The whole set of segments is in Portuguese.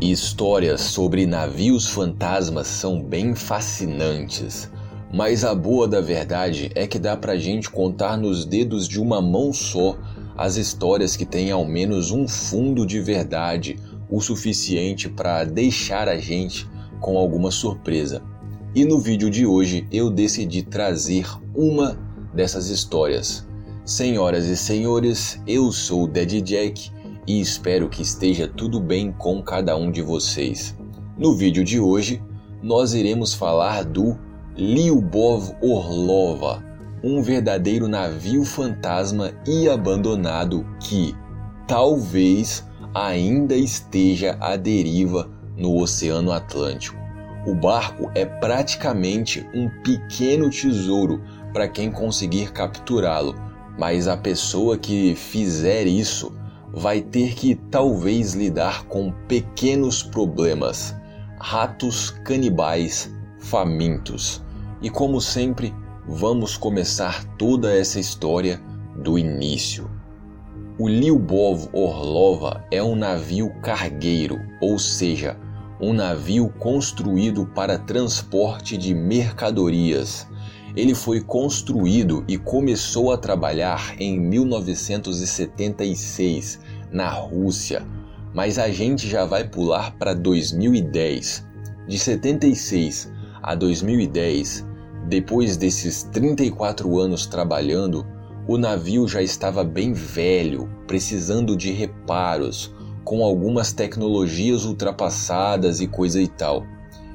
Histórias sobre navios fantasmas são bem fascinantes, mas a boa da verdade é que dá pra gente contar nos dedos de uma mão só as histórias que têm ao menos um fundo de verdade o suficiente para deixar a gente com alguma surpresa. E no vídeo de hoje eu decidi trazer uma dessas histórias. Senhoras e senhores, eu sou o Dead Jack e espero que esteja tudo bem com cada um de vocês. No vídeo de hoje, nós iremos falar do Lyubov Orlova, um verdadeiro navio fantasma e abandonado que talvez ainda esteja à deriva no Oceano Atlântico. O barco é praticamente um pequeno tesouro para quem conseguir capturá-lo, mas a pessoa que fizer isso vai ter que talvez lidar com pequenos problemas, ratos canibais famintos. E como sempre, vamos começar toda essa história do início. O Lyubov Orlova é um navio cargueiro, ou seja, um navio construído para transporte de mercadorias. Ele foi construído e começou a trabalhar em 1976 na Rússia, mas a gente já vai pular para 2010. De 76 a 2010, depois desses 34 anos trabalhando, o navio já estava bem velho, precisando de reparos, com algumas tecnologias ultrapassadas e coisa e tal.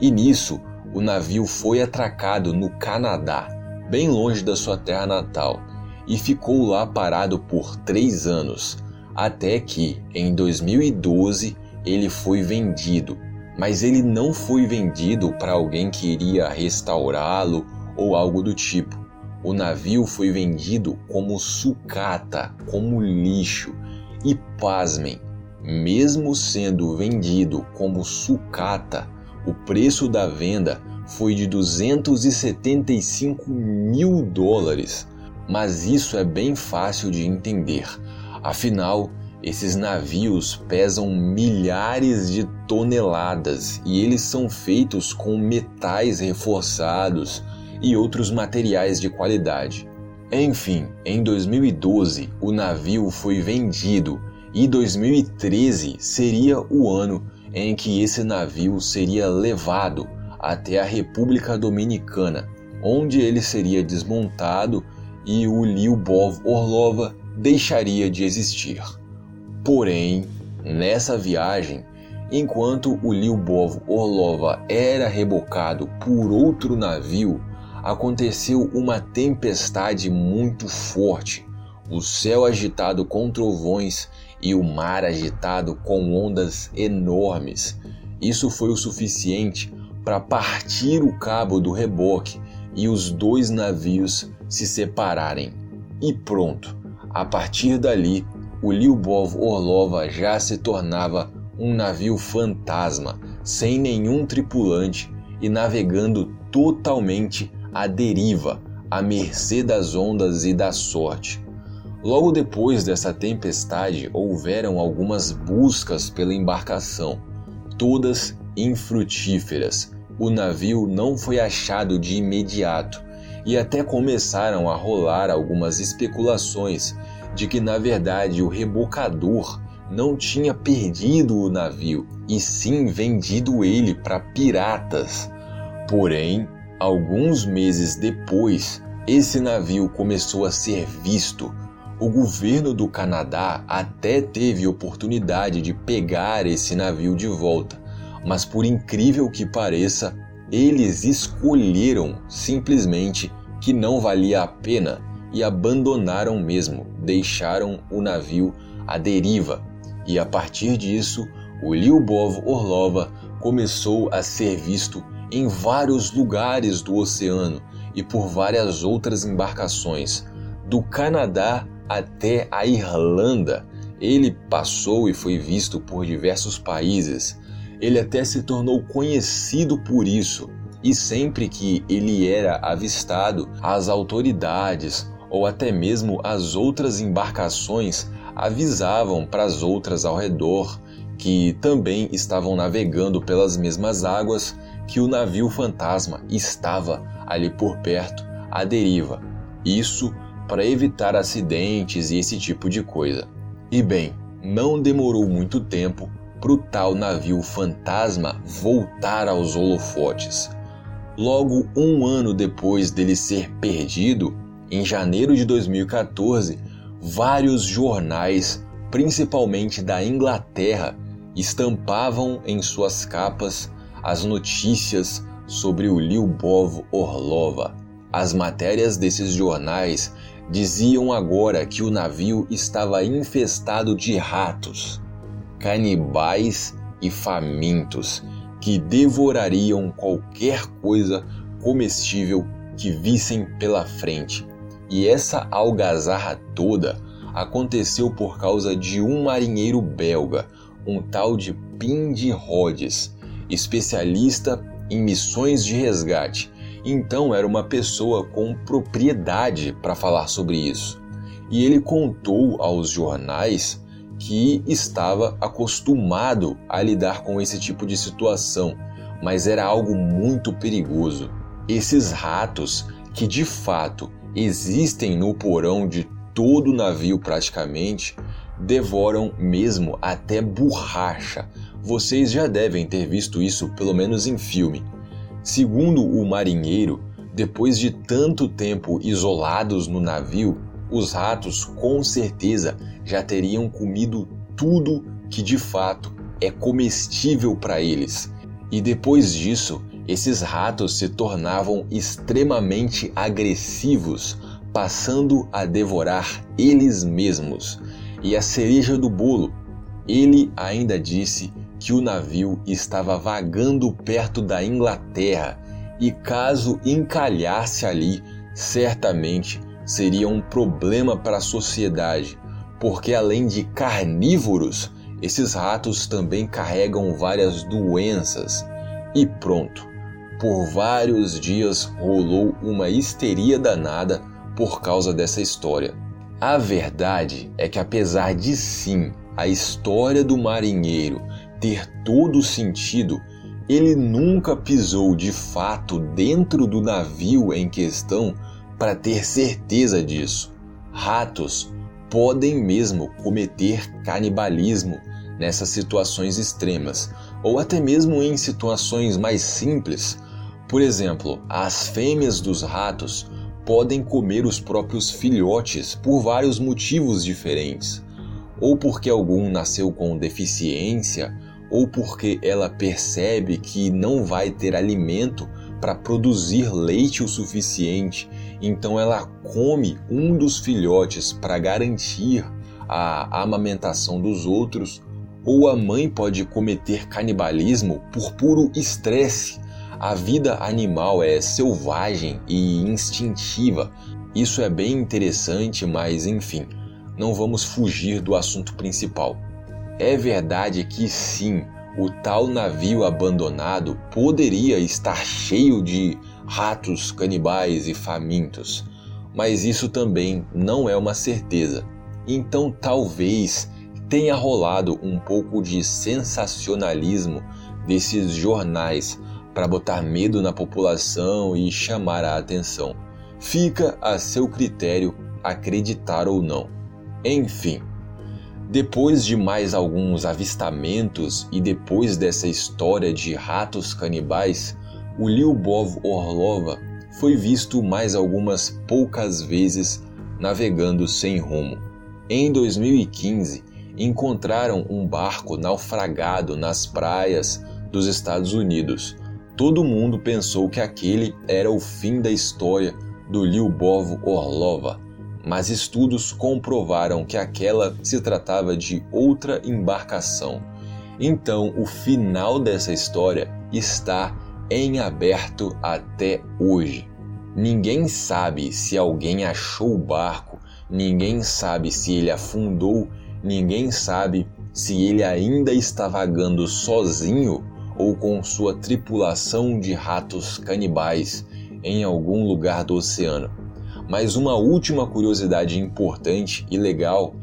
E nisso, o navio foi atracado no Canadá, bem longe da sua terra natal, e ficou lá parado por três anos, até que, em 2012, ele foi vendido. Mas ele não foi vendido para alguém que iria restaurá-lo ou algo do tipo. O navio foi vendido como sucata, como lixo. E pasmem, mesmo sendo vendido como sucata, o preço da venda foi de 275 mil dólares. Mas isso é bem fácil de entender. Afinal, esses navios pesam milhares de toneladas e eles são feitos com metais reforçados e outros materiais de qualidade. Enfim, em 2012 o navio foi vendido e 2013 seria o ano em que esse navio seria levado até a República Dominicana, onde ele seria desmontado e o Lyubov Orlova deixaria de existir. Porém, nessa viagem, enquanto o Lyubov Orlova era rebocado por outro navio, aconteceu uma tempestade muito forte, o céu agitado com trovões e o mar agitado com ondas enormes. Isso foi o suficiente para partir o cabo do reboque e os dois navios se separarem. E pronto, a partir dali, o Lyubov Orlova já se tornava um navio fantasma, sem nenhum tripulante e navegando totalmente à deriva, à mercê das ondas e da sorte. Logo depois dessa tempestade, houveram algumas buscas pela embarcação, todas infrutíferas. O navio não foi achado de imediato e até começaram a rolar algumas especulações de que, na verdade, o rebocador não tinha perdido o navio e sim vendido ele para piratas. Porém, Alguns meses depois, esse navio começou a ser visto. O governo do Canadá até teve oportunidade de pegar esse navio de volta, mas por incrível que pareça, eles escolheram simplesmente que não valia a pena e abandonaram mesmo, deixaram o navio à deriva. E a partir disso, o Lyubov Orlova começou a ser visto em vários lugares do oceano e por várias outras embarcações, do Canadá até a Irlanda. Ele passou e foi visto por diversos países. Ele até se tornou conhecido por isso. E sempre que ele era avistado, as autoridades ou até mesmo as outras embarcações avisavam para as outras ao redor que também estavam navegando pelas mesmas águas que o navio fantasma estava ali por perto, à deriva. Isso para evitar acidentes e esse tipo de coisa. E bem, não demorou muito tempo para o tal navio fantasma voltar aos holofotes. Logo um ano depois dele ser perdido, em janeiro de 2014, vários jornais, principalmente da Inglaterra, estampavam em suas capas as notícias sobre o Lyubov Orlova. As matérias desses jornais diziam agora que o navio estava infestado de ratos, canibais e famintos que devorariam qualquer coisa comestível que vissem pela frente. E essa algazarra toda aconteceu por causa de um marinheiro belga, um tal de Pinde Rhodes, especialista em missões de resgate. Então era uma pessoa com propriedade para falar sobre isso. E ele contou aos jornais que estava acostumado a lidar com esse tipo de situação, mas era algo muito perigoso. Esses ratos, que de fato existem no porão de todo navio praticamente, devoram mesmo até borracha. Vocês já devem ter visto isso pelo menos em filme. Segundo o marinheiro, depois de tanto tempo isolados no navio, os ratos com certeza já teriam comido tudo que de fato é comestível para eles. E depois disso, esses ratos se tornavam extremamente agressivos, passando a devorar eles mesmos. E a cereja do bolo, ele ainda disse que o navio estava vagando perto da Inglaterra e, caso encalhasse ali, certamente seria um problema para a sociedade, porque além de carnívoros, esses ratos também carregam várias doenças. E pronto, por vários dias rolou uma histeria danada por causa dessa história. A verdade é que, apesar de sim a história do marinheiro ter todo sentido, ele nunca pisou de fato dentro do navio em questão para ter certeza disso. Ratos podem mesmo cometer canibalismo nessas situações extremas, ou até mesmo em situações mais simples. Por exemplo, as fêmeas dos ratos podem comer os próprios filhotes por vários motivos diferentes, ou porque algum nasceu com deficiência, ou porque ela percebe que não vai ter alimento para produzir leite o suficiente, então ela come um dos filhotes para garantir a amamentação dos outros, ou a mãe pode cometer canibalismo por puro estresse. A vida animal é selvagem e instintiva. Isso é bem interessante, mas enfim, não vamos fugir do assunto principal. É verdade que sim, o tal navio abandonado poderia estar cheio de ratos canibais e famintos, mas isso também não é uma certeza. Então talvez tenha rolado um pouco de sensacionalismo desses jornais para botar medo na população e chamar a atenção. Fica a seu critério acreditar ou não. Enfim, depois de mais alguns avistamentos e depois dessa história de ratos canibais, o Lyubov Orlova foi visto mais algumas poucas vezes navegando sem rumo. Em 2015, encontraram um barco naufragado nas praias dos Estados Unidos. Todo mundo pensou que aquele era o fim da história do Lyubov Orlova mas estudos comprovaram que aquela se tratava de outra embarcação. Então, o final dessa história está em aberto até hoje. Ninguém sabe se alguém achou o barco, ninguém sabe se ele afundou, ninguém sabe se ele ainda está vagando sozinho ou com sua tripulação de ratos canibais em algum lugar do oceano. Mas uma última curiosidade importante e legal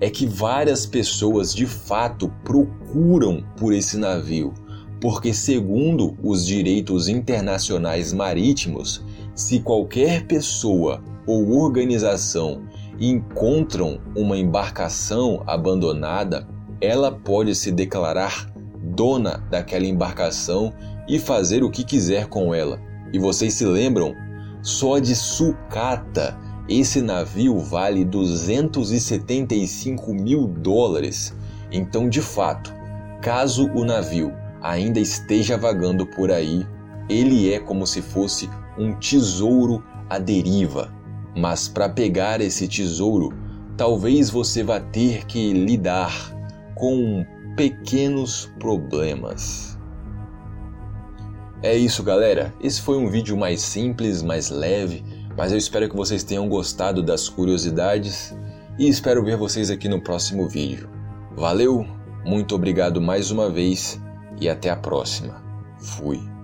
é que várias pessoas de fato procuram por esse navio, porque, segundo os direitos internacionais marítimos, se qualquer pessoa ou organização encontram uma embarcação abandonada, ela pode se declarar dona daquela embarcação e fazer o que quiser com ela. E vocês se lembram? Só de sucata esse navio vale 275 mil dólares. Então, de fato, caso o navio ainda esteja vagando por aí, ele é como se fosse um tesouro à deriva. Mas para pegar esse tesouro, talvez você vá ter que lidar com pequenos problemas. É isso, galera. Esse foi um vídeo mais simples, mais leve mas eu espero que vocês tenham gostado das curiosidades e espero ver vocês aqui no próximo vídeo. Valeu, muito obrigado mais uma vez e até a próxima. Fui.